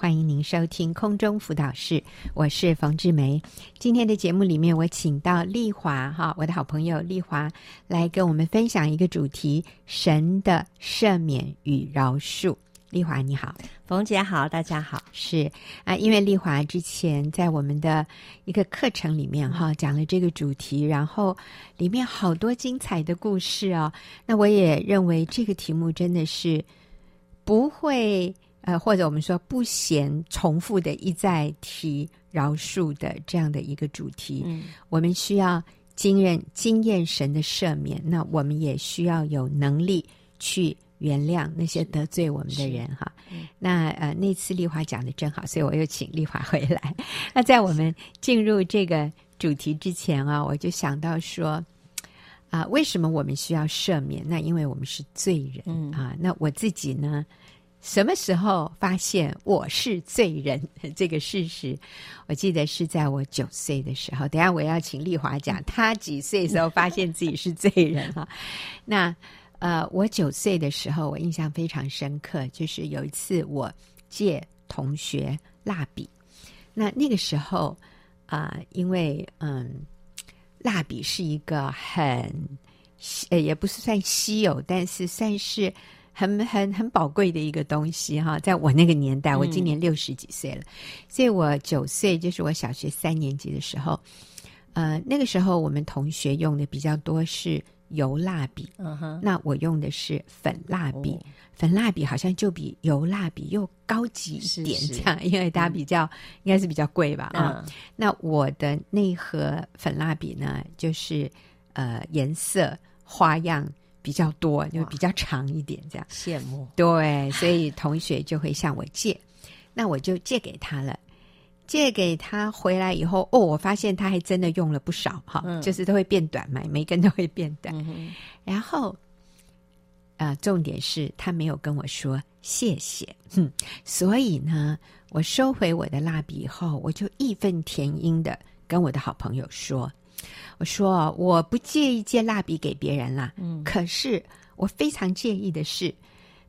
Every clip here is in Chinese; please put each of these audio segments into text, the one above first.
欢迎您收听空中辅导室，我是冯志梅。今天的节目里面，我请到丽华哈，我的好朋友丽华来跟我们分享一个主题：神的赦免与饶恕。丽华你好，冯姐好，大家好。是啊，因为丽华之前在我们的一个课程里面哈讲了这个主题，然后里面好多精彩的故事哦。那我也认为这个题目真的是不会。呃，或者我们说不嫌重复的一再提饶恕的这样的一个主题，嗯，我们需要经验经验神的赦免，那我们也需要有能力去原谅那些得罪我们的人哈。那呃，那次丽华讲的真好，所以我又请丽华回来。那在我们进入这个主题之前啊，我就想到说啊，呃，为什么我们需要赦免？那因为我们是罪人，嗯，啊。那我自己呢？什么时候发现我是罪人 这个事实？我记得是在我九岁的时候。等下我要请丽华讲，她几岁的时候发现自己是罪人哈？那呃，我九岁的时候，我印象非常深刻，就是有一次我借同学蜡笔。那那个时候啊、因为嗯，蜡笔是一个很呃，也不是算稀有，但是算是。很很很宝贵的一个东西哈，在我那个年代，我今年六十几岁了，嗯、所以我九岁就是我小学三年级的时候，呃，那个时候我们同学用的比较多是油蜡笔，嗯哼，那我用的是粉蜡笔，哦、粉蜡笔好像就比油蜡笔又高级一点，这样，是是因为它比较、嗯、应该是比较贵吧，啊、嗯，那我的那盒粉蜡笔呢，就是呃颜色花样。比较多，就比较长一点，这样羡慕。对，所以同学就会向我借，那我就借给他了。借给他回来以后，哦，我发现他还真的用了不少哈，嗯、就是都会变短嘛，每根都会变短。嗯、然后，啊、呃，重点是他没有跟我说谢谢，哼，所以呢，我收回我的蜡笔以后，我就义愤填膺的跟我的好朋友说。我说我不介意借蜡笔给别人啦，嗯，可是我非常介意的是，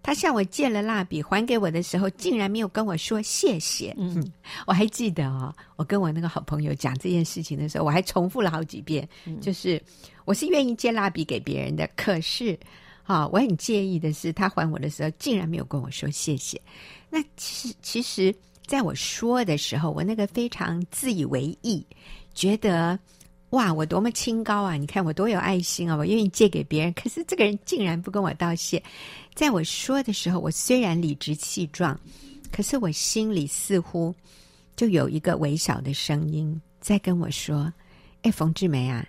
他向我借了蜡笔还给我的时候，竟然没有跟我说谢谢。嗯，我还记得哦，我跟我那个好朋友讲这件事情的时候，我还重复了好几遍，嗯，就是我是愿意借蜡笔给别人的，可是啊，我很介意的是，他还我的时候竟然没有跟我说谢谢。那其实，其实在我说的时候，我那个非常自以为意，觉得。哇，我多么清高啊！你看我多有爱心啊！我愿意借给别人，可是这个人竟然不跟我道谢。在我说的时候，我虽然理直气壮，可是我心里似乎就有一个微小的声音在跟我说：“哎，冯志梅啊，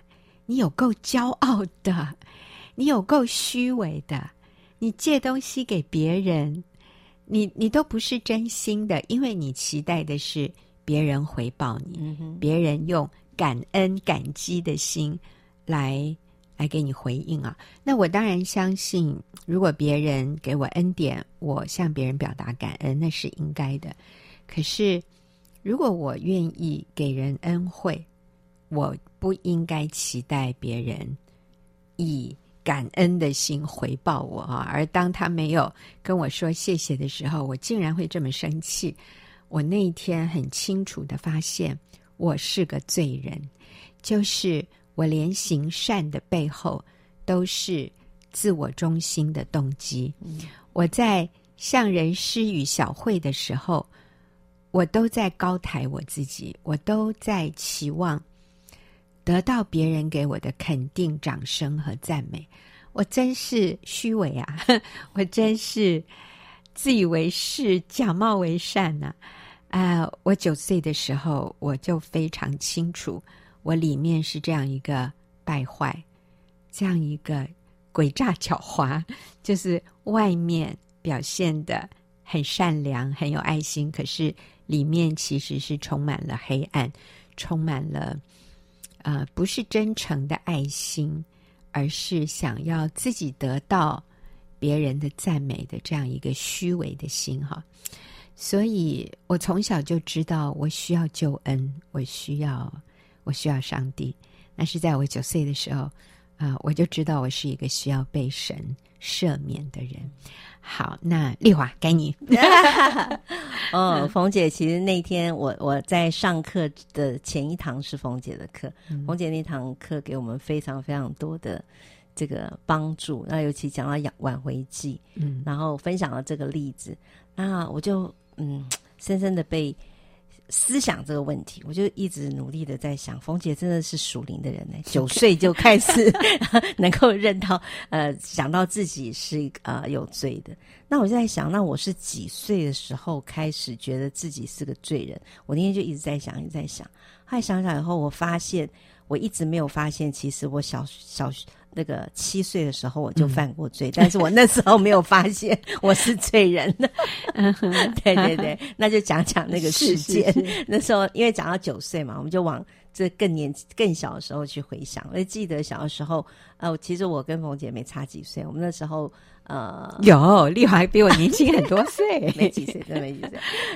你有够骄傲的，你有够虚伪的，你借东西给别人，你你都不是真心的，因为你期待的是别人回报你，嗯、别人用。”感恩、感激的心来来给你回应啊！那我当然相信，如果别人给我恩典，我向别人表达感恩，那是应该的。可是，如果我愿意给人恩惠，我不应该期待别人以感恩的心回报我啊！而当他没有跟我说谢谢的时候，我竟然会这么生气。我那一天很清楚的发现。我是个罪人，就是我连行善的背后都是自我中心的动机。我在向人施与小惠的时候，我都在高抬我自己，我都在期望得到别人给我的肯定、掌声和赞美。我真是虚伪啊！我真是自以为是、假冒为善呐、啊！啊、我九岁的时候，我就非常清楚，我里面是这样一个败坏，这样一个诡诈狡猾，就是外面表现得很善良、很有爱心，可是里面其实是充满了黑暗，充满了呃，不是真诚的爱心，而是想要自己得到别人的赞美的这样一个虚伪的心，哈。所以我从小就知道，我需要救恩，我需要，我需要上帝。那是在我九岁的时候，啊、呃，我就知道我是一个需要被神赦免的人。好，那丽华该你。哦，冯姐，其实那天我我在上课的前一堂是冯姐的课，嗯、冯姐那堂课给我们非常非常多的这个帮助。那尤其讲到养挽回记，嗯，然后分享了这个例子，那我就嗯深深的被。思想这个问题，我就一直努力的在想，冯姐真的是属灵的人呢，九岁就开始 能够认到，呃，想到自己是呃有罪的。那我就在想，那我是几岁的时候开始觉得自己是个罪人？我那天就一直在想，一直在想。后来想想以后，我发现我一直没有发现，其实我小小。那个七岁的时候我就犯过罪，嗯、但是我那时候没有发现 我是罪人。对对对，那就讲讲那个事件。是是是那时候因为讲到九岁嘛，我们就往这更年更小的时候去回想。我就记得小的时候，呃，其实我跟冯姐没差几岁，我们那时候呃有丽华还比我年轻很多岁，没几岁，真没几岁。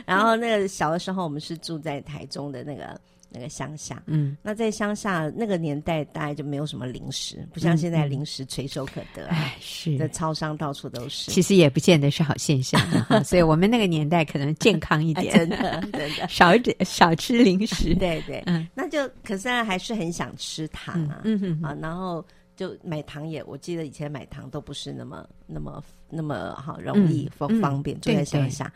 然后那个小的时候，我们是住在台中的那个。那个乡下，嗯，那在乡下那个年代，大概就没有什么零食，不像现在零食垂手可得，哎，是的，超商到处都是。其实也不见得是好现象，所以我们那个年代可能健康一点，真的，真的 少一点少吃零食，对对，嗯，那就可是还是很想吃糖啊，嗯哼。啊，然后就买糖也，我记得以前买糖都不是那么那么那么好容易方方便，住在乡下，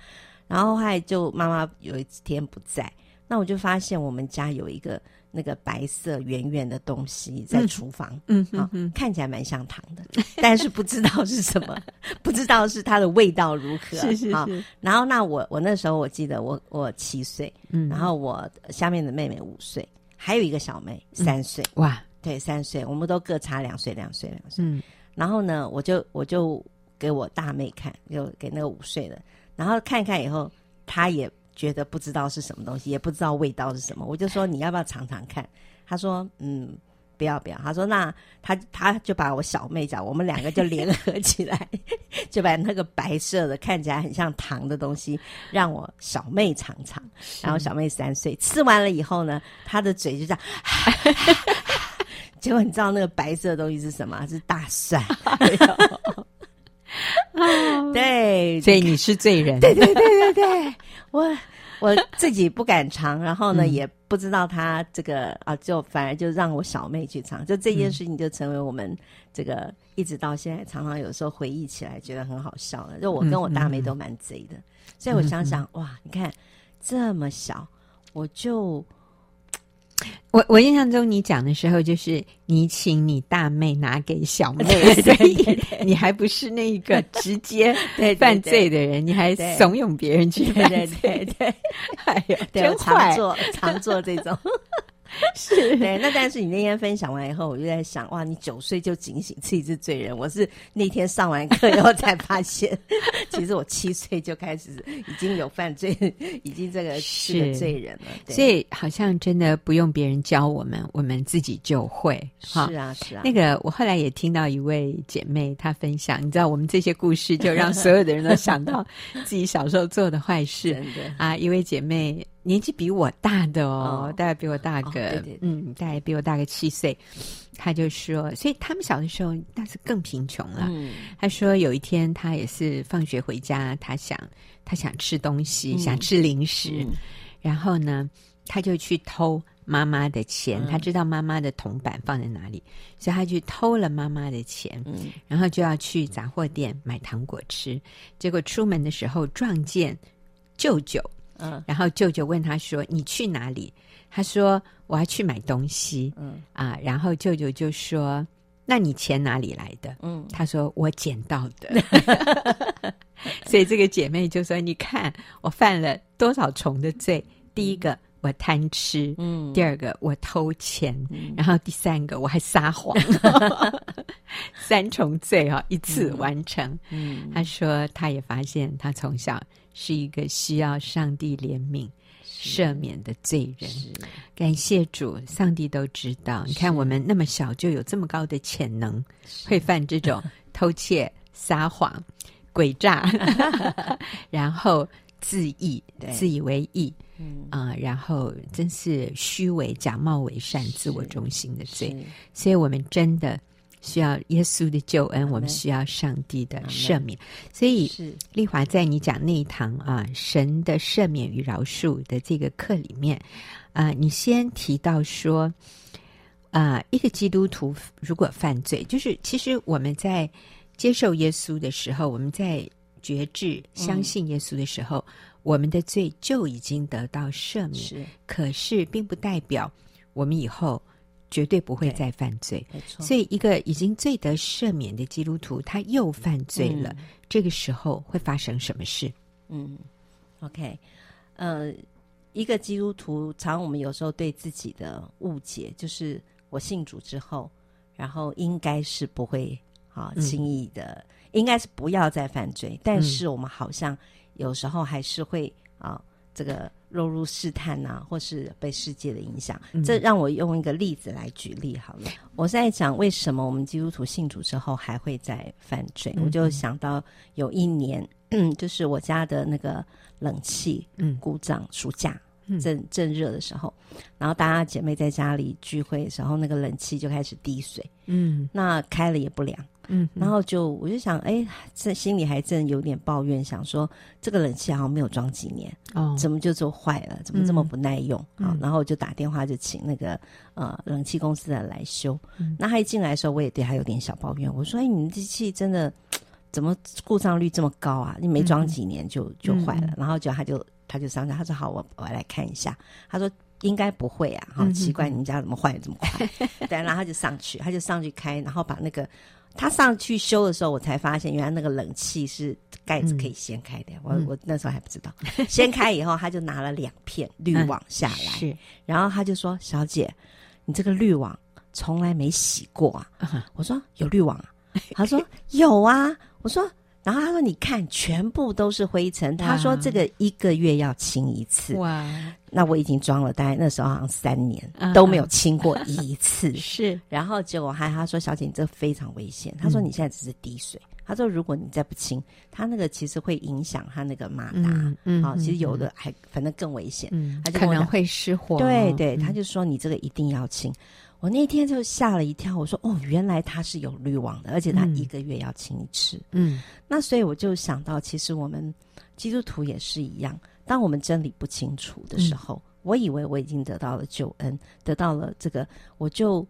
然后后来就妈妈有一天不在。那我就发现我们家有一个那个白色圆圆的东西在厨房，嗯嗯，嗯，看起来蛮像糖的，但是不知道是什么，不知道是它的味道如何。是是是。然后那我我那时候我记得我我七岁，嗯，然后我下面的妹妹五岁，还有一个小妹三岁，嗯。哇，对，三岁，我们都各差两岁两岁两岁。嗯，然后呢，我就我就给我大妹看，就给那个五岁的，然后看一看以后，她也。觉得不知道是什么东西，也不知道味道是什么，我就说，你要不要尝尝看？他说嗯，不要不要。他说那他他就把我小妹叫，我们两个就联合起来，就把那个白色的看起来很像糖的东西让我小妹尝尝。然后小妹三岁，吃完了以后呢，她的嘴就这样，结果你知道那个白色的东西是什么？是大蒜。对，所以你是罪人。对对对对对，我我自己不敢尝，然后呢、嗯、也不知道他这个啊，就反而就让我小妹去尝，就这件事情就成为我们这个、嗯、一直到现在常常有时候回忆起来觉得很好笑的。就我跟我大妹都蛮贼的，嗯、所以我想想、嗯、哇，你看这么小我就。我我印象中，你讲的时候就是你请你大妹拿给小妹，所以你还不是那个直接犯罪的人，你还怂恿别人去犯罪，对对对，哎呦，真常做常做这种。是对，那但是你那天分享完以后，我就在想，哇，你九岁就警醒自己是罪人。我是那天上完课以后才发现，其实我七岁就开始已经有犯罪，已经这个是个罪人了。对，所以好像真的不用别人教我们，我们自己就会。是啊，是啊。那个我后来也听到一位姐妹她分享，你知道，我们这些故事就让所有的人都想到 自己小时候做的坏事。啊，一位姐妹。年纪比我大的哦，哦大概比我大个，哦、对对对嗯，大概比我大个七岁。他就说，所以他们小的时候那是更贫穷了。嗯、他说有一天他也是放学回家，他想他想吃东西，嗯、想吃零食，嗯、然后呢，他就去偷妈妈的钱。嗯、他知道妈妈的铜板放在哪里，所以他去偷了妈妈的钱，嗯、然后就要去杂货店买糖果吃。结果出门的时候撞见舅舅。嗯，然后舅舅问他说：“你去哪里？”他说：“我要去买东西。”嗯啊，然后舅舅就说：“那你钱哪里来的？”嗯，他说：“我捡到的。”所以这个姐妹就说：“你看我犯了多少重的罪？第一个我贪吃，嗯，第二个我偷钱，嗯、然后第三个我还撒谎，三重罪啊，一次完成。嗯”嗯，他说他也发现他从小。是一个需要上帝怜悯、赦免的罪人。感谢主，上帝都知道。你看，我们那么小就有这么高的潜能，会犯这种偷窃、撒谎、诡诈，然后自意、自以为义，啊，然后真是虚伪、假冒伪善、自我中心的罪。所以，我们真的需要耶稣的救恩，我们需要上帝的赦免。所以，是丽华在你讲那一堂啊，神的赦免与饶恕的这个课里面啊，你先提到说啊，一个基督徒如果犯罪，就是其实我们在接受耶稣的时候，我们在觉知相信耶稣的时候，嗯、我们的罪就已经得到赦免。是，可是并不代表我们以后。绝对不会再犯罪。所以，一个已经罪得赦免的基督徒，他又犯罪了，嗯、这个时候会发生什么事？嗯，OK，呃，一个基督徒，常我们有时候对自己的误解，就是我信主之后，然后应该是不会啊轻易的，嗯、应该是不要再犯罪，但是我们好像有时候还是会啊这个。落入试探啊，或是被世界的影响，嗯、这让我用一个例子来举例好了。我在讲为什么我们基督徒信主之后还会再犯罪，嗯、我就想到有一年，嗯，就是我家的那个冷气，嗯，故障，暑假正正热的时候，然后大家姐妹在家里聚会的时候，那个冷气就开始滴水，嗯，那开了也不凉。嗯，然后就我就想，哎，这心里还真有点抱怨，想说这个冷气好像没有装几年，哦，怎么就做坏了？怎么这么不耐用？啊、嗯，然后我就打电话就请那个呃冷气公司的来修。嗯、那他一进来的时候，我也对他有点小抱怨，我说，哎，你们机器真的怎么故障率这么高啊？你没装几年就、嗯、就坏了。然后就他就他就上去，他说好，我我来看一下。他说应该不会啊，好奇怪，你们家怎么坏的这么快？对，然后他就上去，他就上去开，然后把那个。他上去修的时候，我才发现原来那个冷气是盖子可以掀开的。嗯、我我那时候还不知道，掀开以后，他就拿了两片滤网下来，嗯、是，然后他就说：“小姐，你这个滤网从来没洗过啊？”嗯、我说：“有滤网啊。”他说：“有啊。”我说。然后他说：“你看，全部都是灰尘。”他说：“这个一个月要清一次。”哇！那我已经装了，大概那时候好像三年、uh. 都没有清过一次。是。然后结果还他说：“小姐，你这非常危险。”他说：“你现在只是滴水。嗯”他说：“如果你再不清，他那个其实会影响他那个马达。嗯”嗯。好、哦，其实有的还反正更危险。嗯。他就可能会失火。对对，他就说：“你这个一定要清。”我那天就吓了一跳，我说：“哦，原来他是有滤网的，而且他一个月要清一次。”嗯，那所以我就想到，其实我们基督徒也是一样。当我们真理不清楚的时候，嗯、我以为我已经得到了救恩，得到了这个，我就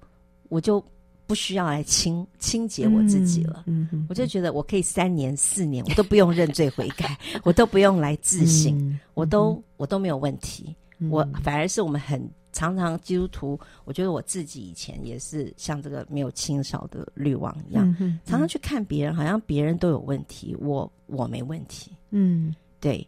我就不需要来清清洁我自己了。嗯，嗯嗯，我就觉得我可以三年四年，我都不用认罪悔改，我都不用来自省，嗯、我都我都没有问题。嗯、我反而是我们很。常常基督徒，我觉得我自己以前也是像这个没有清扫的滤网一样，常常去看别人，好像别人都有问题，我我没问题。嗯，对。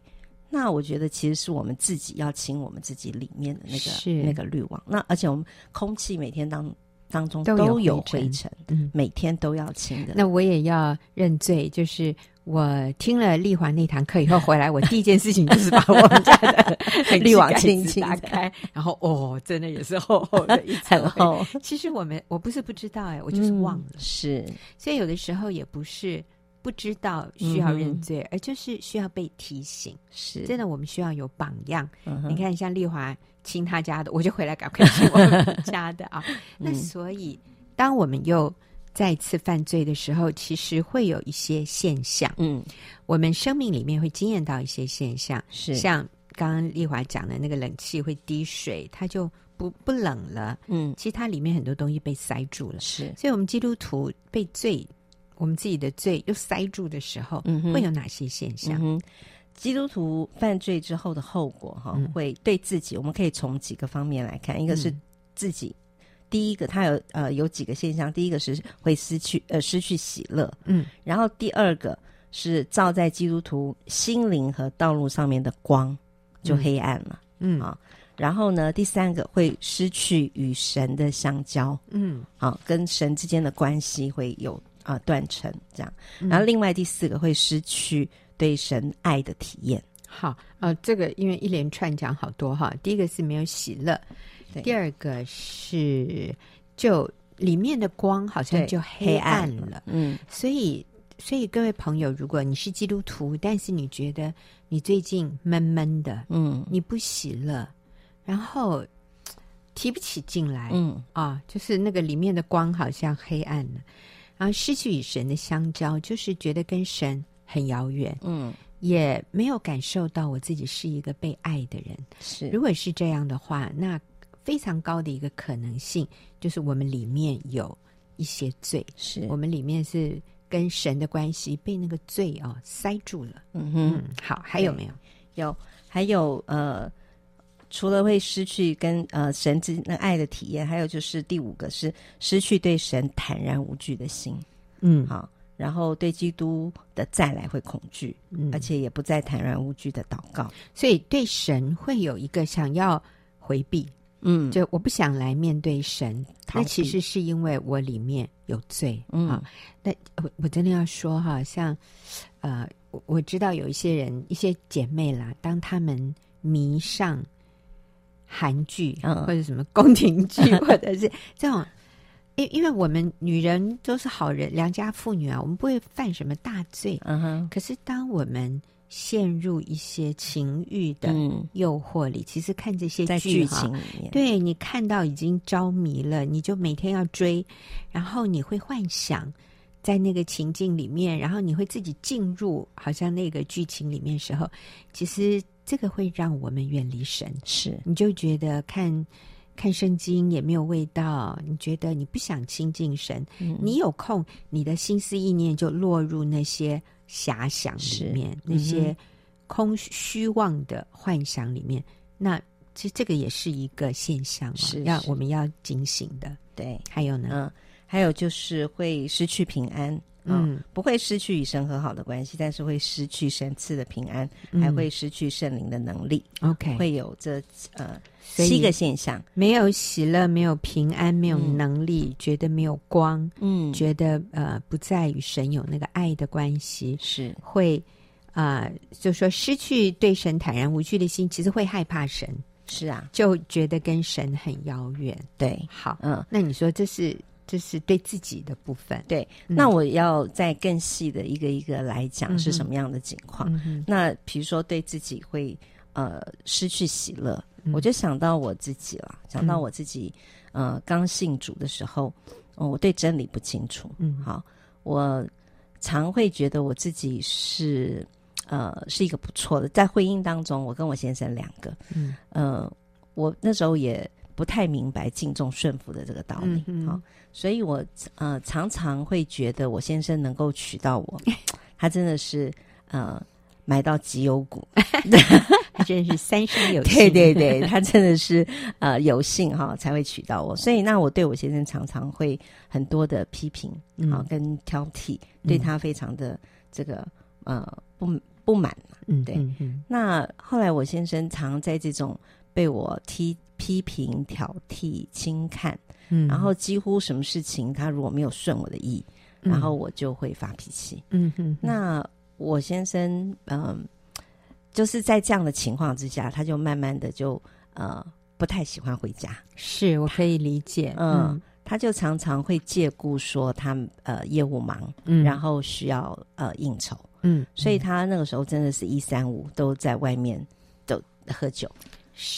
那我觉得其实是我们自己要清我们自己里面的那个那个滤网。那而且我们空气每天当当中都有灰尘，嗯、每天都要清的。那我也要认罪，就是。我听了丽华那堂课以后回来，我第一件事情就是把我们家的滤网轻轻打开，然后哦，真的也是厚厚的一层 厚。其实我们我不是不知道哎，我就是忘了。是，所以有的时候也不是不知道需要认罪，而就是需要被提醒。是，真的我们需要有榜样。你看，像丽华亲他家的，我就回来赶快亲我们家的啊。那所以，当我们又再次犯罪的时候，其实会有一些现象。嗯，我们生命里面会经验到一些现象，是像刚刚丽华讲的那个冷气会滴水，它就不不冷了。嗯，其实它里面很多东西被塞住了。是，所以我们基督徒被罪，我们自己的罪又塞住的时候，嗯，会有哪些现象？嗯，基督徒犯罪之后的后果，哈，会对自己，我们可以从几个方面来看，一个是自己。第一个，他有呃有几个现象。第一个是会失去呃失去喜乐，嗯，然后第二个是照在基督徒心灵和道路上面的光就黑暗了，嗯。啊，然后呢，第三个会失去与神的相交，嗯，啊，跟神之间的关系会有啊断层这样，然后另外第四个会失去对神爱的体验。好，呃，这个因为一连串讲好多哈，第一个是没有喜乐。第二个是，就里面的光好像就黑暗了，暗了。嗯，所以，所以各位朋友，如果你是基督徒，但是你觉得你最近闷闷的，嗯，你不喜乐，然后提不起劲来，嗯。啊，就是那个里面的光好像黑暗了，然后失去与神的相交，就是觉得跟神很遥远，嗯，也没有感受到我自己是一个被爱的人。是，如果是这样的话，那非常高的一个可能性就是我们里面有一些罪，是我们里面是跟神的关系被那个罪啊、哦、塞住了。嗯哼嗯，好，还有没有？有，还有呃。除了会失去跟呃神之那爱的体验，还有就是第五个是失去对神坦然无惧的心，嗯，好，然后对基督的再来会恐惧，嗯，而且也不再坦然无惧的祷告，所以对神会有一个想要回避，嗯，就我不想来面对神，那其实是因为我里面有罪，嗯，啊，那我我真的要说哈，像呃，我我知道有一些人一些姐妹啦，当他们迷上。韩剧，或者什么宫廷剧，嗯、或者是这种，因因为我们女人都是好人，良家妇女啊，我们不会犯什么大罪。嗯哼。可是当我们陷入一些情欲的诱惑里，嗯、其实看这些剧情对你看到已经着迷了，你就每天要追，然后你会幻想在那个情境里面，然后你会自己进入，好像那个剧情里面的时候，其实。这个会让我们远离神，是你就觉得看看圣经也没有味道，你觉得你不想亲近神，嗯、你有空，你的心思意念就落入那些遐想里面，嗯、那些空虚妄的幻想里面。那其实这个也是一个现象，哦，是要我们要警醒的。对，还有呢，嗯，还有就是会失去平安。嗯，不会失去与神和好的关系，但是会失去神赐的平安，嗯、还会失去圣灵的能力。OK，会有这呃七个现象：没有喜乐，没有平安，没有能力，嗯、觉得没有光，嗯，觉得呃不再与神有那个爱的关系，是会啊、呃，就说失去对神坦然无惧的心，其实会害怕神。是啊，就觉得跟神很遥远。对，好，嗯，那你说这是？这是对自己的部分。对，那我要再更细的一个一个来讲是什么样的情况。嗯嗯、那比如说对自己会呃失去喜乐，嗯、我就想到我自己了，想到我自己呃刚信主的时候，呃，我对真理不清楚。嗯，好，我常会觉得我自己是呃是一个不错的，在婚姻当中，我跟我先生两个，嗯呃，我那时候也不太明白敬重顺服的这个道理。好、嗯。嗯所以我呃常常会觉得我先生能够娶到我，他真的是呃买到绩优股，他真的是三生有幸。对对对，他真的是呃有幸哈才会娶到我。所以那我对我先生常常会很多的批评啊、嗯、跟挑剔，对他非常的这个呃不不满。嗯，对。那后来我先生常在这种被我批批评、挑剔、轻看。嗯，然后几乎什么事情，他如果没有顺我的意，嗯、然后我就会发脾气。嗯哼，哼，那我先生，嗯，就是在这样的情况之下，他就慢慢的就呃不太喜欢回家。是我可以理解，嗯，嗯他就常常会借故说他呃业务忙，嗯，然后需要呃应酬，嗯，所以他那个时候真的是一三五都在外面都喝酒，是，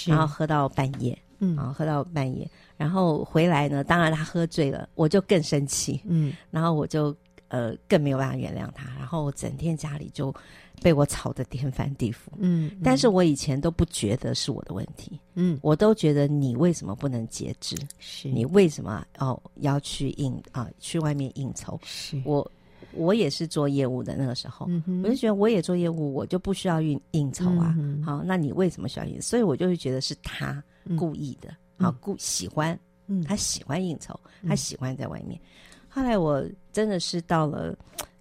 然后喝到半夜。嗯，然后喝到半夜，然后回来呢，当然他喝醉了，我就更生气，嗯，然后我就呃更没有办法原谅他，然后整天家里就被我吵得天翻地覆，嗯，嗯，但是我以前都不觉得是我的问题，嗯，我都觉得你为什么不能节制？是。你为什么哦要去应啊去外面应酬？是。我我也是做业务的那个时候，我就觉得我也做业务，我就不需要应应酬啊，嗯，好，那你为什么需要应酬？所以我就会觉得是他故意的。嗯好，故喜欢，嗯，他喜欢应酬，嗯、他喜欢在外面。后来我真的是到了，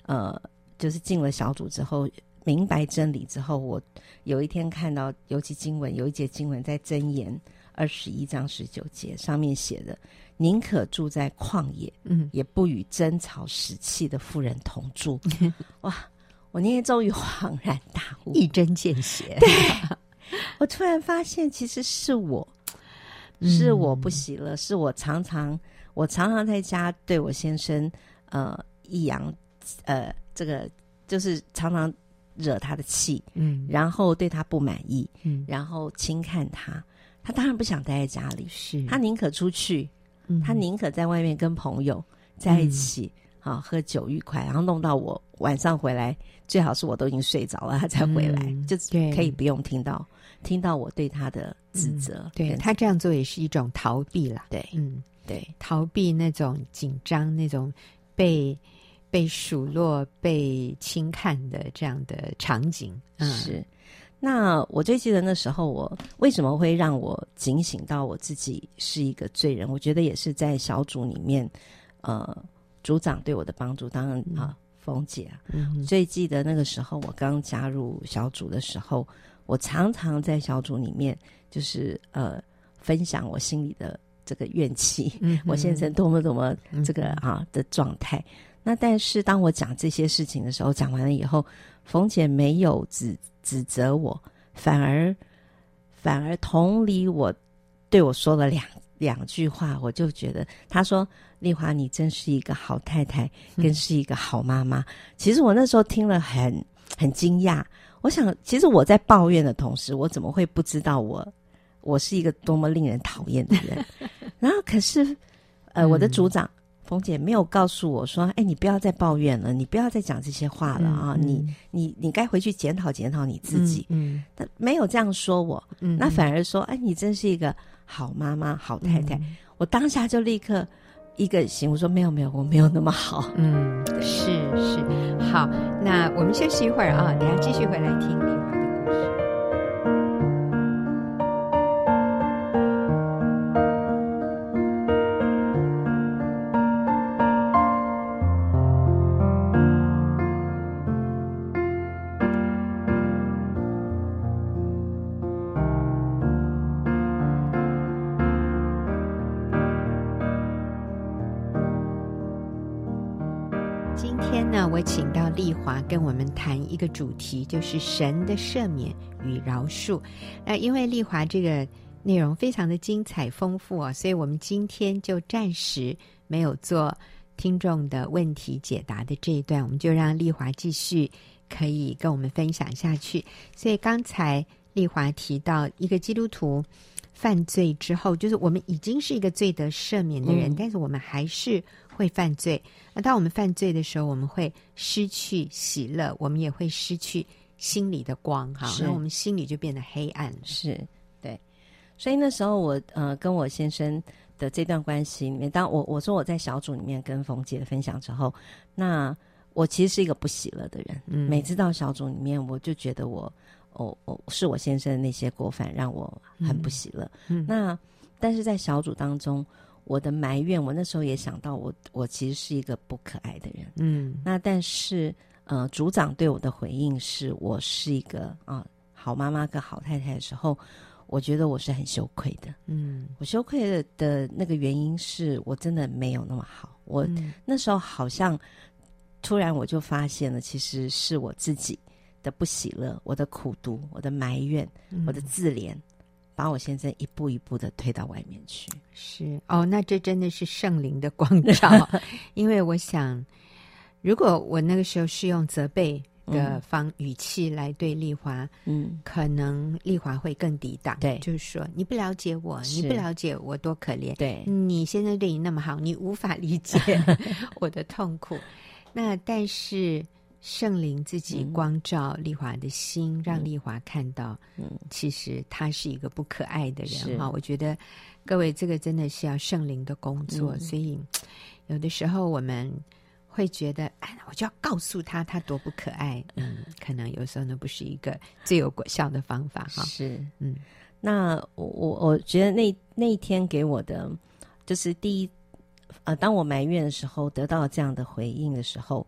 呃，就是进了小组之后，明白真理之后，我有一天看到，尤其经文有一节经文在箴言二十一章十九节上面写的：“宁可住在旷野，嗯，也不与争吵使气的妇人同住。嗯 ”哇！我那天终于恍然大悟，一针见血。对，我突然发现，其实是我。是我不喜乐，嗯、是我常常我常常在家对我先生呃抑扬呃这个就是常常惹他的气，嗯，然后对他不满意，嗯，然后轻看他，他当然不想待在家里，是他宁可出去，嗯、他宁可在外面跟朋友在一起，啊、嗯，喝酒愉快，然后弄到我晚上回来，最好是我都已经睡着了，他才回来，嗯、就可以不用听到听到我对他的指责。嗯、对他这样做也是一种逃避啦，对，嗯，对，逃避那种紧张、那种被被数落、被轻看的这样的场景，嗯、是。那我最记得那时候，我为什么会让我警醒到我自己是一个罪人？我觉得也是在小组里面，呃，组长对我的帮助。当然啊，冯、呃、姐啊，嗯、最记得那个时候，我刚加入小组的时候，我常常在小组里面，就是呃，分享我心里的这个怨气，嗯、我先生多么多么这个啊的状态。嗯、那但是当我讲这些事情的时候，讲完了以后，冯姐没有指。指责我，反而反而同理我，对我说了两两句话，我就觉得她说：“丽华，你真是一个好太太，更是一个好妈妈。嗯”其实我那时候听了很很惊讶，我想，其实我在抱怨的同时，我怎么会不知道我我是一个多么令人讨厌的人？然后可是，呃，我的组长。嗯冯姐没有告诉我说：“哎，你不要再抱怨了，你不要再讲这些话了啊！嗯、你你你该回去检讨检讨你自己。嗯”嗯，他没有这样说我，嗯，那反而说：“哎，你真是一个好妈妈、好太太。嗯”我当下就立刻一个行，我说：“没有没有，我没有那么好。”嗯，是是，好，那我们休息一会儿啊，等下继续回来听。我跟我们谈一个主题，就是神的赦免与饶恕。那因为丽华这个内容非常的精彩丰富啊，所以我们今天就暂时没有做听众的问题解答的这一段，我们就让丽华继续可以跟我们分享下去。所以刚才丽华提到，一个基督徒犯罪之后，就是我们已经是一个罪得赦免的人，嗯、但是我们还是。会犯罪，那当我们犯罪的时候，我们会失去喜乐，我们也会失去心里的光，哈，那我们心里就变得黑暗了。是，对。所以那时候我呃跟我先生的这段关系里面，当我我说我在小组里面跟冯姐分享之后，那我其实是一个不喜乐的人。嗯，每次到小组里面，我就觉得我，哦哦，是我先生的那些过犯让我很不喜乐。嗯，那但是在小组当中。我的埋怨，我那时候也想到我，我我其实是一个不可爱的人。嗯，那但是，呃，组长对我的回应是我是一个啊、呃、好妈妈跟好太太的时候，我觉得我是很羞愧的。嗯，我羞愧的的那个原因是我真的没有那么好。我、嗯、那时候好像突然我就发现了，其实是我自己的不喜乐，我的苦读，我的埋怨，嗯、我的自怜。把我先生一步一步的推到外面去，是哦，那这真的是圣灵的光照。因为我想，如果我那个时候是用责备的方语气来对丽华，嗯，可能丽华会更抵挡。对，就是说你不了解我，你不了解我多可怜。对，你现在对你那么好，你无法理解 我的痛苦。那但是。圣灵自己光照丽华的心，嗯、让丽华看到，嗯，其实他是一个不可爱的人哈。是我觉得各位这个真的是要圣灵的工作，嗯、所以有的时候我们会觉得，哎，我就要告诉他他多不可爱。嗯，可能有时候呢不是一个最有果效的方法哈。是，嗯，那我我我觉得那那一天给我的就是第一，呃，当我埋怨的时候，得到这样的回应的时候。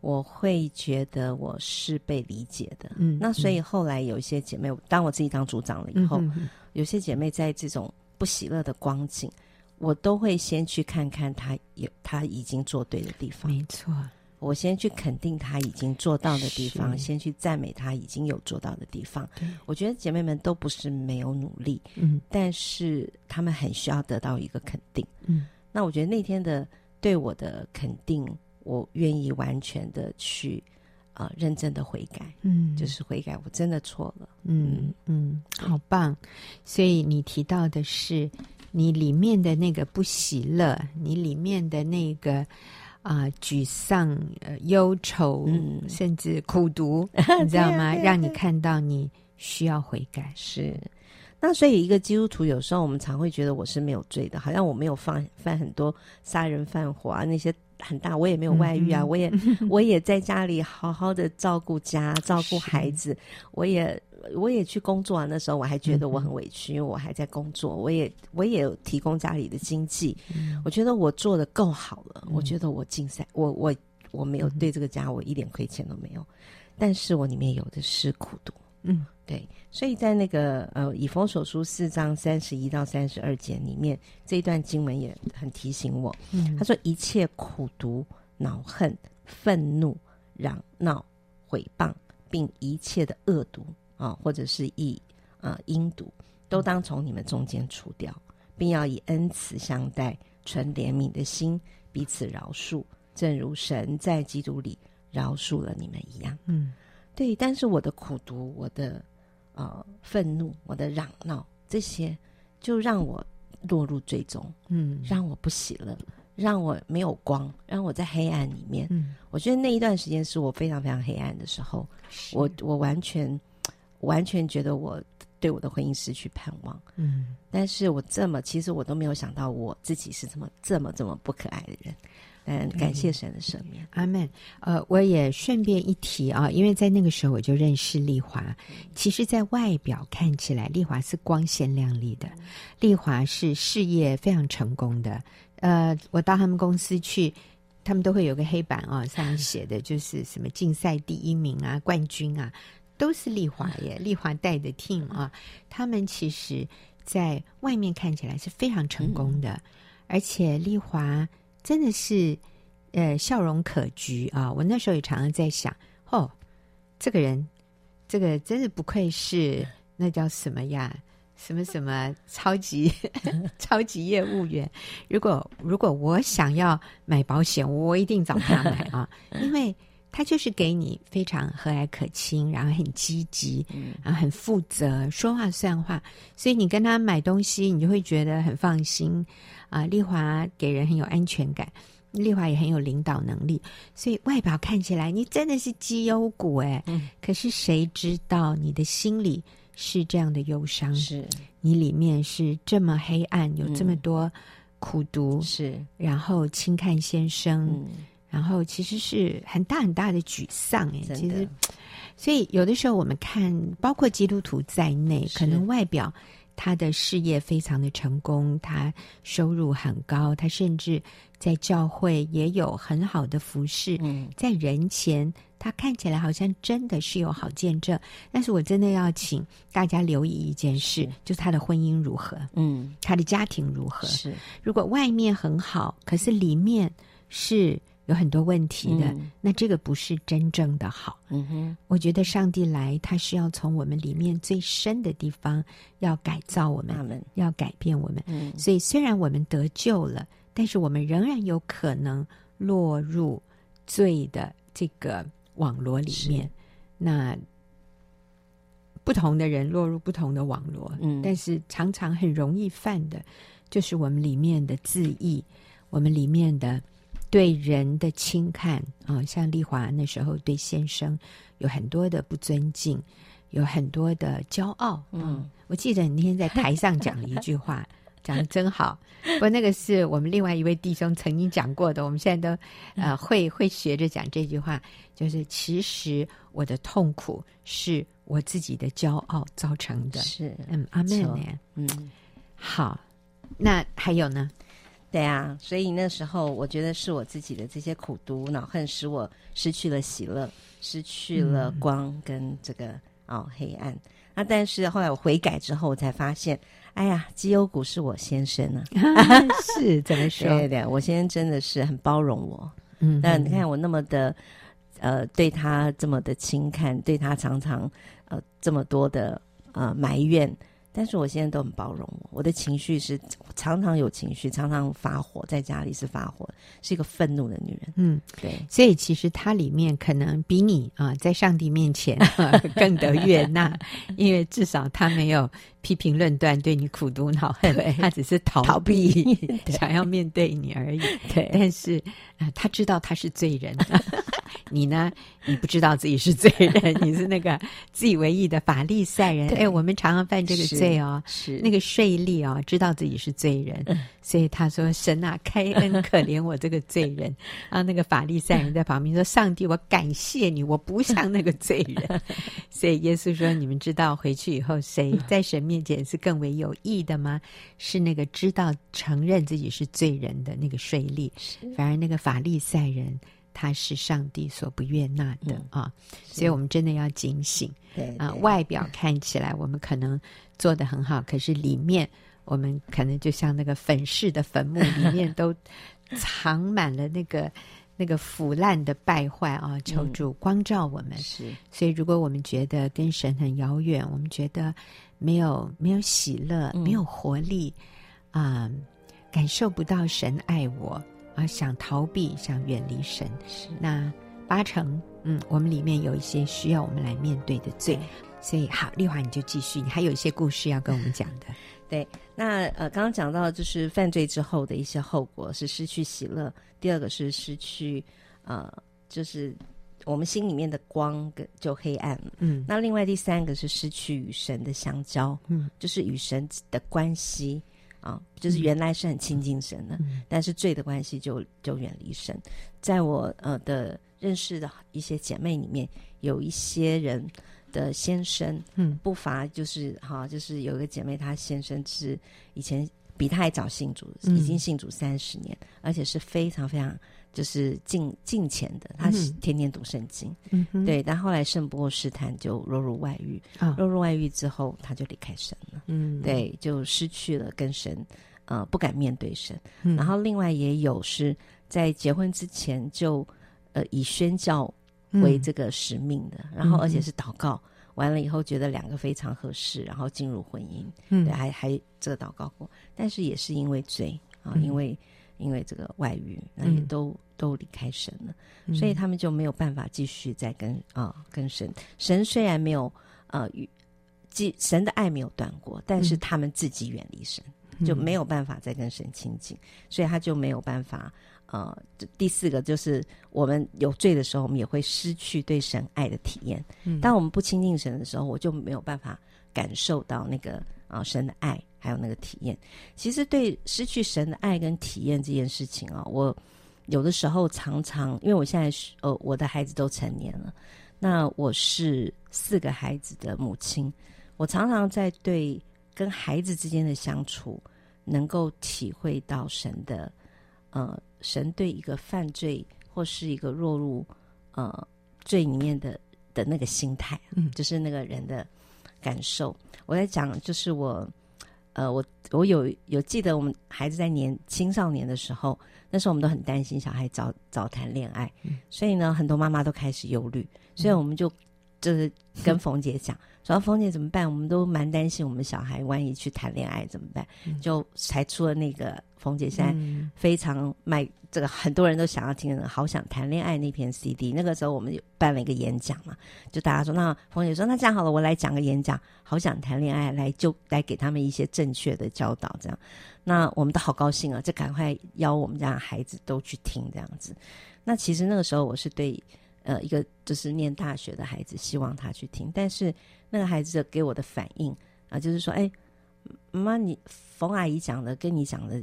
我会觉得我是被理解的，嗯，那所以后来有一些姐妹，当我自己当组长了以后，嗯哼哼，有些姐妹在这种不喜乐的光景，我都会先去看看她有她已经做对的地方，没错，我先去肯定她已经做到的地方，先去赞美她已经有做到的地方。对。我觉得姐妹们都不是没有努力，嗯，但是她们很需要得到一个肯定，嗯，那我觉得那天的对我的肯定。我愿意完全的去，呃认真的悔改，嗯，就是悔改，我真的错了，嗯嗯，好棒。所以你提到的是你里面的那个不喜乐，你里面的那个啊、呃、沮丧、呃忧愁，嗯、甚至苦读，你知道吗？让你看到你需要悔改，是。那所以，一个基督徒有时候我们常会觉得我是没有罪的，好像我没有犯犯很多杀人犯火啊那些很大，我也没有外遇啊，嗯、我也 我也在家里好好的照顾家、照顾孩子，我也我也去工作啊。那时候我还觉得我很委屈，嗯、因为我还在工作，我也我也有提供家里的经济，嗯、我觉得我做的够好了，嗯、我觉得我竞赛，我我我没有对这个家我一点亏欠都没有，但是我里面有的是苦毒。嗯，对，所以在那个呃，以弗所书四章三十一到三十二节里面，这一段经文也很提醒我。嗯，他说一切苦毒、恼恨、愤怒、嚷闹、毁谤，并一切的恶毒啊，或者是一啊阴毒，都当从你们中间除掉，并要以恩慈相待，存怜悯的心，彼此饶恕，正如神在基督里饶恕了你们一样。嗯。对，但是我的苦读，我的呃愤怒，我的嚷闹，这些就让我落入最终，嗯，让我不喜乐，让我没有光，让我在黑暗里面。嗯，我觉得那一段时间是我非常非常黑暗的时候，我我完全完全觉得我对我的婚姻失去盼望。嗯，但是我这么，其实我都没有想到我自己是这么这么这么不可爱的人。嗯，感谢神的赦免，阿门。呃，我也顺便一提啊，因为在那个时候我就认识丽华。其实，在外表看起来，丽华是光鲜亮丽的，丽华是事业非常成功的。呃，我到他们公司去，他们都会有个黑板啊，上面写的就是什么竞赛第一名啊、冠军啊，都是丽华耶。丽华带的 team 啊，他们其实在外面看起来是非常成功的，而且丽华。真的是，呃，笑容可掬啊！我那时候也常常在想，哦，这个人，这个真的不愧是那叫什么呀？什么什么超级 超级业务员？如果如果我想要买保险，我一定找他买啊，因为他就是给你非常和蔼可亲，然后很积极，然后很负责，说话算话，所以你跟他买东西，你就会觉得很放心。啊，丽华给人很有安全感，丽华也很有领导能力，所以外表看起来你真的是绩优股哎，嗯，可是谁知道你的心里是这样的忧伤？是。你里面是这么黑暗，有这么多苦毒，是、嗯、然后轻看先生，嗯、然后其实是很大很大的沮丧哎，其实，所以有的时候我们看，包括基督徒在内，可能外表。他的事业非常的成功，他收入很高，他甚至在教会也有很好的服侍。嗯，在人前，他看起来好像真的是有好见证。但是我真的要请大家留意一件事，是就是他的婚姻如何？嗯，他的家庭如何？是，如果外面很好，可是里面是。有很多问题的，嗯、那这个不是真正的好。嗯哼，我觉得上帝来，他是要从我们里面最深的地方要改造我们，要改变我们。嗯，所以虽然我们得救了，但是我们仍然有可能落入罪的这个网罗里面。那不同的人落入不同的网罗，嗯，但是常常很容易犯的，就是我们里面的自义，我们里面的。对人的轻看啊、哦，像丽华那时候对先生有很多的不尊敬，有很多的骄傲。嗯，我记得你那天在台上讲了一句话，讲的真好。不过那个是我们另外一位弟兄曾经讲过的，我们现在都呃会会学着讲这句话，就是其实我的痛苦是我自己的骄傲造成的。是，嗯，阿门呢。嗯，好，那还有呢？对啊，所以那时候我觉得是我自己的这些苦毒、恼恨，使我失去了喜乐，失去了光跟这个、嗯、哦黑暗。那但是后来我悔改之后，我才发现，哎呀，基优股是我先生啊，是怎么说？对对，我先生真的是很包容我。嗯，那你看我那么的呃对他这么的轻看，对他常常呃这么多的呃埋怨。但是我现在都很包容我，我的情绪是常常有情绪，常常发火，在家里是发火，是一个愤怒的女人。嗯，对，所以其实她里面可能比你啊，在上帝面前、啊、更得悦 纳，因为至少她没有批评论断，对你苦毒恼恨，她只是逃逃避，想要面对你而已。对，但是啊，她知道她是罪人。你呢？你不知道自己是罪人，你是那个自以为意的法利赛人。哎，我们常常犯这个罪哦，是那个税吏哦，知道自己是罪人，嗯、所以他说：“神啊，开恩可怜我这个罪人。”啊，那个法利赛人在旁边说：“上帝，我感谢你，我不像那个罪人。”所以耶稣说：“你们知道回去以后，谁在神面前是更为有益的吗？是那个知道承认自己是罪人的那个税吏，反而那个法利赛人。”他是上帝所不悦纳的、嗯、啊，所以我们真的要警醒。对，对啊，外表看起来我们可能做的很好，可是里面我们可能就像那个粉饰的坟墓，里面都 藏满了那个那个腐烂的败坏啊！求主光照我们。是，所以如果我们觉得跟神很遥远，我们觉得没有没有喜乐，没有活力啊、嗯，感受不到神爱我。啊，想逃避，想远离神，是那八成，嗯，我们里面有一些需要我们来面对的罪，所以好，丽华你就继续，你还有一些故事要跟我们讲的。对，那呃，刚刚讲到就是犯罪之后的一些后果是失去喜乐，第二个是失去呃，就是我们心里面的光跟就黑暗了，嗯，那另外第三个是失去与神的相交，嗯，就是与神的关系。啊，就是原来是很亲近神的，嗯、但是罪的关系就就远离神。在我呃的认识的一些姐妹里面，有一些人的先生，嗯，不乏就是哈、啊，就是有一个姐妹，她先生是以前比她还早信主，已经信主三十年，嗯，而且是非常非常。就是敬敬虔的，他是天天读圣经，嗯，对。但后来胜不过试探，就落入外遇。哦。落入外遇之后，他就离开神了。嗯，对，就失去了跟神，呃，不敢面对神。嗯。然后另外也有是在结婚之前就，呃，以宣教为这个使命的，嗯，然后而且是祷告完了以后，觉得两个非常合适，然后进入婚姻。嗯，对，还还这个祷告过，但是也是因为罪啊，因为。因为这个外遇，那也都、嗯、都离开神了、嗯，所以他们就没有办法继续再跟啊、呃、跟神。神虽然没有呃与，即神的爱没有断过，但是他们自己远离神、嗯，就没有办法再跟神亲近，所以他就没有办法。呃，第四个就是我们有罪的时候，我们也会失去对神爱的体验。嗯，当我们不亲近神的时候，我就没有办法感受到那个啊、呃、神的爱。还有那个体验，其实对失去神的爱跟体验这件事情啊，我有的时候常常，因为我现在是呃，我的孩子都成年了，那我是四个孩子的母亲，我常常在对跟孩子之间的相处，能够体会到神的呃，神对一个犯罪或是一个落入呃罪里面的的那个心态，嗯，就是那个人的感受。我在讲，就是我。呃，我我有有记得我们孩子在年青少年的时候，那时候我们都很担心小孩早早谈恋爱，嗯，所以呢，很多妈妈都开始忧虑，所以我们就就是跟冯姐讲，说冯姐怎么办？我们都蛮担心我们小孩万一去谈恋爱怎么办？就才出了那个冯姐现在非常卖。这个很多人都想要听的，好想谈恋爱那篇 CD。那个时候我们就办了一个演讲嘛，就大家说，那冯姐说，那这样好了，我来讲个演讲，好想谈恋爱，来就来给他们一些正确的教导。这样，那我们都好高兴啊，就赶快邀我们家的孩子都去听这样子。那其实那个时候我是对呃一个就是念大学的孩子，希望他去听，但是那个孩子给我的反应啊，就是说，哎，妈妈，你冯阿姨讲的跟你讲的。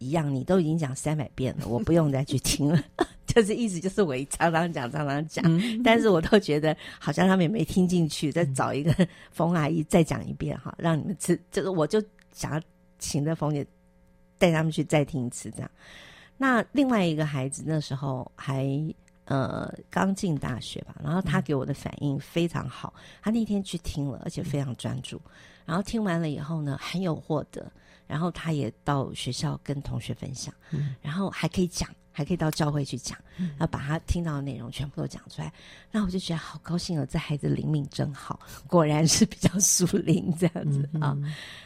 一样，你都已经讲三百遍了，我不用再去听了。就是意思就是我常常讲，常常讲、嗯，但是我都觉得好像他们也没听进去，再找一个 冯阿姨再讲一遍哈，让你们吃。就是我就想要请着冯姐带他们去再听一次这样。那另外一个孩子那时候还呃刚进大学吧，然后他给我的反应非常好，他那天去听了，而且非常专注，然后听完了以后呢，很有获得。然后他也到学校跟同学分享，嗯、然后还可以讲还可以到教会去讲，然后把他听到的内容全部都讲出来。那我就觉得好高兴哦，这孩子灵敏真好，果然是比较属灵这样子啊。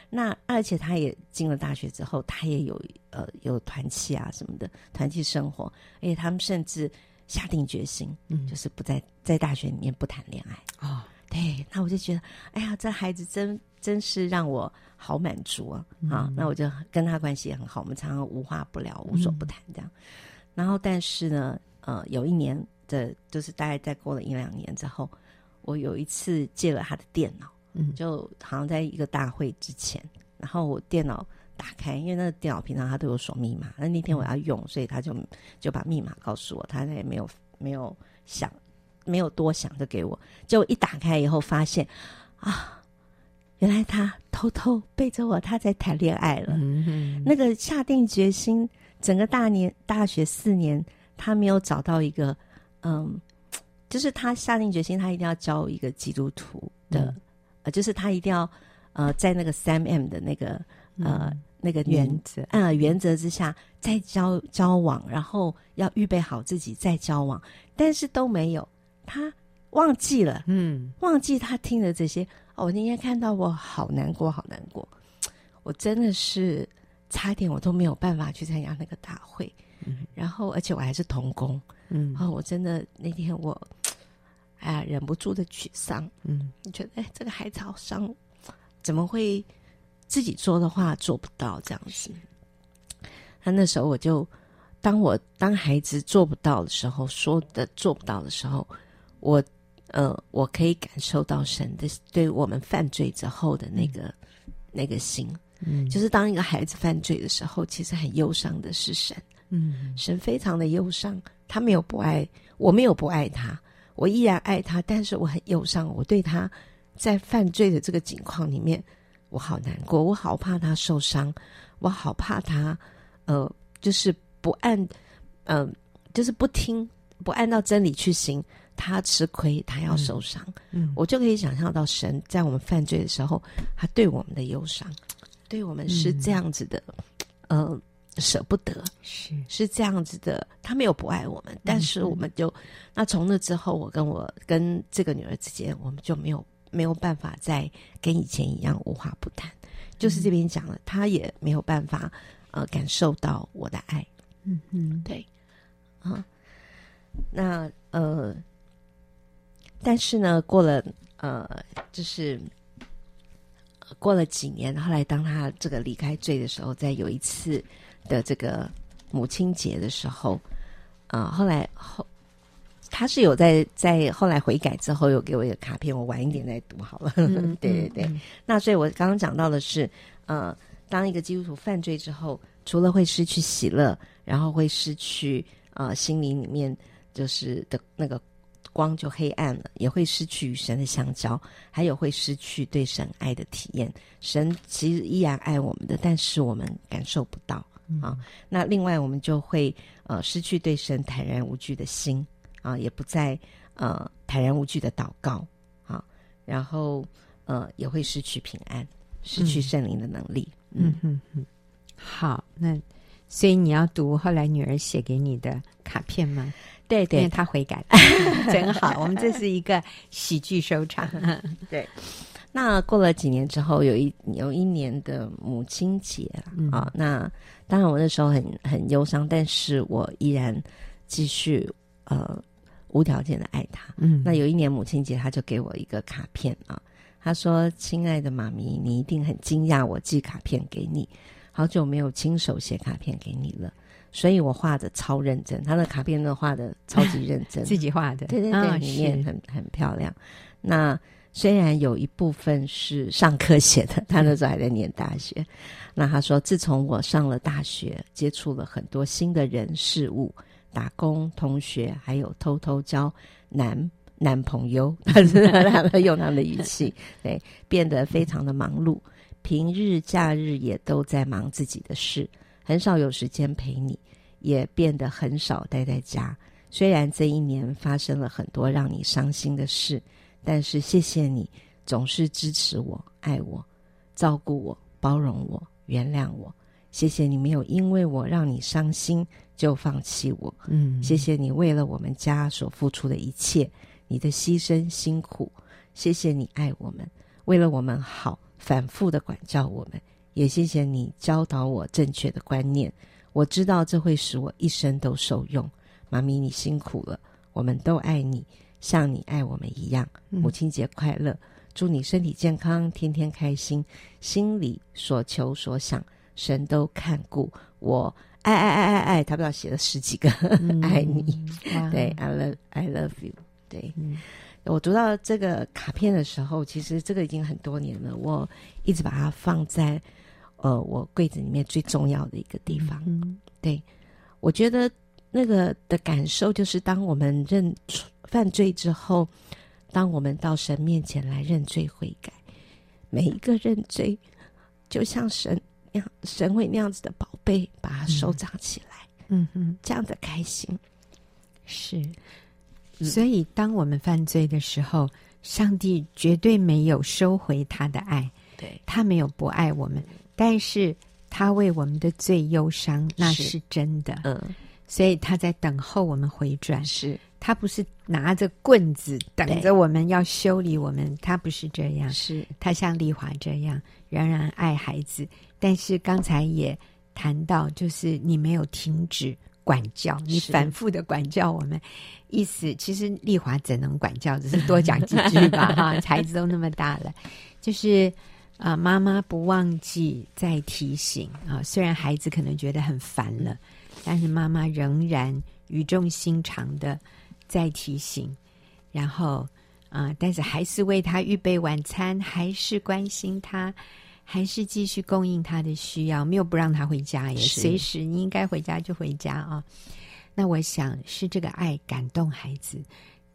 那而且他也进了大学之后，他也有呃有团契啊什么的团契生活，而且他们甚至下定决心，嗯，就是不在在大学里面不谈恋爱啊。哦、对，那我就觉得，哎呀，这孩子真真是让我好满足啊！嗯、啊，那我就跟他关系也很好，我们常常无话不聊，无所不谈这样。嗯、然后，但是呢，呃，有一年的，就是大概再过了一两年之后，我有一次借了他的电脑。嗯，就好像在一个大会之前，然后我电脑打开，因为那个电脑平常他都有锁密码，那那天我要用，所以他就就把密码告诉我，他也没有没有想，没有多想就给我，结果一打开以后发现啊，原来他偷偷背着我，他在谈恋爱了。嗯，那个下定决心，整个大年大学四年，他没有找到一个，嗯，就是他下定决心，他一定要交一个基督徒的。嗯就是他一定要，呃，在那个三 M 的那个呃、嗯、那个原则。啊、呃、原则之下再交交往，然后要预备好自己再交往，但是都没有，他忘记了，嗯，忘记他听的这些。哦，我那天看到我好难过，好难过，我真的是差点我都没有办法去参加那个大会，嗯，然后而且我还是童工，嗯，哦，我真的那天我。哎呀，忍不住的沮丧。嗯，你觉得，哎，这个孩子好像怎么会自己做的话做不到这样子？那那时候我就，当我当孩子做不到的时候，说的做不到的时候，我呃，我可以感受到神的对我们犯罪之后的那个、嗯、那个心。嗯，就是当一个孩子犯罪的时候，其实很忧伤的是神。嗯，神非常的忧伤，他没有不爱，我没有不爱他。我依然爱他，但是我很忧伤。我对他在犯罪的这个境况里面，我好难过，我好怕他受伤，我好怕他，呃，就是不按，嗯、呃，就是不听，不按照真理去行，他吃亏，他要受伤。嗯，嗯，我就可以想象到神在我们犯罪的时候，他对我们的忧伤，对我们是这样子的，嗯、呃。舍不得是是这样子的，他没有不爱我们，但是我们就、嗯、那从那之后，我跟我跟这个女儿之间，我们就没有没有办法再跟以前一样无话不谈。就是这边讲了，他也没有办法呃感受到我的爱。嗯嗯，对啊，那呃，但是呢，过了呃，就是过了几年，后来当他这个离开罪的时候，在有一次。的这个母亲节的时候，啊、呃，后来后他是有在在后来悔改之后，有给我一个卡片，我晚一点再读好了。嗯、对对对，嗯、那所以我刚刚讲到的是，呃，当一个基督徒犯罪之后，除了会失去喜乐，然后会失去呃心灵里面就是的那个光就黑暗了，也会失去与神的相交，还有会失去对神爱的体验。神其实依然爱我们的，但是我们感受不到。啊，那另外我们就会呃失去对神坦然无惧的心啊，也不再呃坦然无惧的祷告啊，然后呃也会失去平安，失去圣灵的能力。嗯嗯嗯。好，那所以你要读后来女儿写给你的卡片吗？对对，因为她悔改，真好。我们这是一个喜剧收场。对。那过了几年之后，有一有一年的母亲节啊，嗯、啊，那当然我那时候很很忧伤，但是我依然继续呃无条件的爱他。嗯，那有一年母亲节，他就给我一个卡片啊，他说：“亲爱的妈咪，你一定很惊讶我寄卡片给你，好久没有亲手写卡片给你了，所以我画的超认真，他的卡片都画的超级认真，自己画的，对对对，哦、里面很很漂亮。那。”虽然有一部分是上课写的，他那时候还在念大学。那他说，自从我上了大学，接触了很多新的人事物，打工、同学，还有偷偷交男 男朋友，他是用他们的语气，对，变得非常的忙碌，平日假日也都在忙自己的事，很少有时间陪你，也变得很少待在家。虽然这一年发生了很多让你伤心的事。但是谢谢你，总是支持我、爱我、照顾我、包容我、原谅我，谢谢你没有因为我让你伤心就放弃我。嗯，谢谢你为了我们家所付出的一切，你的牺牲辛苦。谢谢你爱我们，为了我们好，反复的管教我们。也谢谢你教导我正确的观念，我知道这会使我一生都受用。妈咪，你辛苦了，我们都爱你，像你爱我们一样。母亲节快乐，祝你身体健康，天天开心，心里所求所想，神都看顾。我爱爱爱爱爱，他不知道写了十几个、嗯、爱你，对，I love I love you，对。嗯我读到这个卡片的时候，其实这个已经很多年了。我一直把它放在呃我柜子里面最重要的一个地方。嗯，对，我觉得那个的感受就是，当我们认犯罪之后，当我们到神面前来认罪悔改，每一个认罪就像神那样，神会那样子的宝贝，把它收藏起来。嗯嗯，这样的开心。是。所以，当我们犯罪的时候，上帝绝对没有收回他的爱，对，他没有不爱我们，但是他为我们的罪忧伤，那是真的。嗯，所以他在等候我们回转，是。他不是拿着棍子等着我们要修理我们，他不是这样，是。他像丽华这样仍然爱孩子，但是刚才也谈到，就是你没有停止。管教你，反复的管教我们，意思其实丽华怎能管教？只是多讲几句吧，哈，孩子都那么大了，就是啊，妈妈不忘记再提醒啊。虽然孩子可能觉得很烦了，但是妈妈仍然语重心长的在提醒，然后啊，但是还是为他预备晚餐，还是关心他。还是继续供应他的需要，没有不让他回家耶，是随时你应该回家就回家啊。那我想是这个爱感动孩子，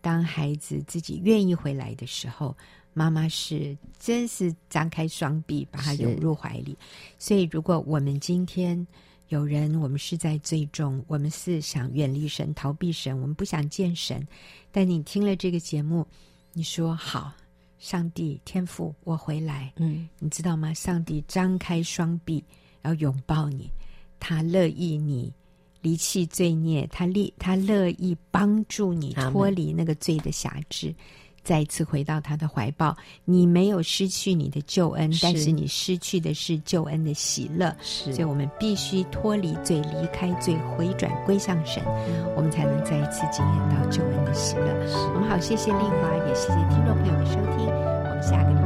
当孩子自己愿意回来的时候，妈妈是真是张开双臂把他拥入怀里。所以，如果我们今天有人，我们是在最终，我们是想远离神、逃避神，我们不想见神，但你听了这个节目，你说好。上帝天父，我回来。嗯，你知道吗？上帝张开双臂要拥抱你，他乐意你离弃罪孽，他乐他乐意帮助你脱离那个罪的辖制。再一次回到他的怀抱，你没有失去你的救恩，是但是你失去的是救恩的喜乐。是，所以我们必须脱离罪，离开罪，回转归向神，嗯、我们才能再一次经验到救恩的喜乐。我们好，谢谢丽华，也谢谢听众朋友的收听，我们下个。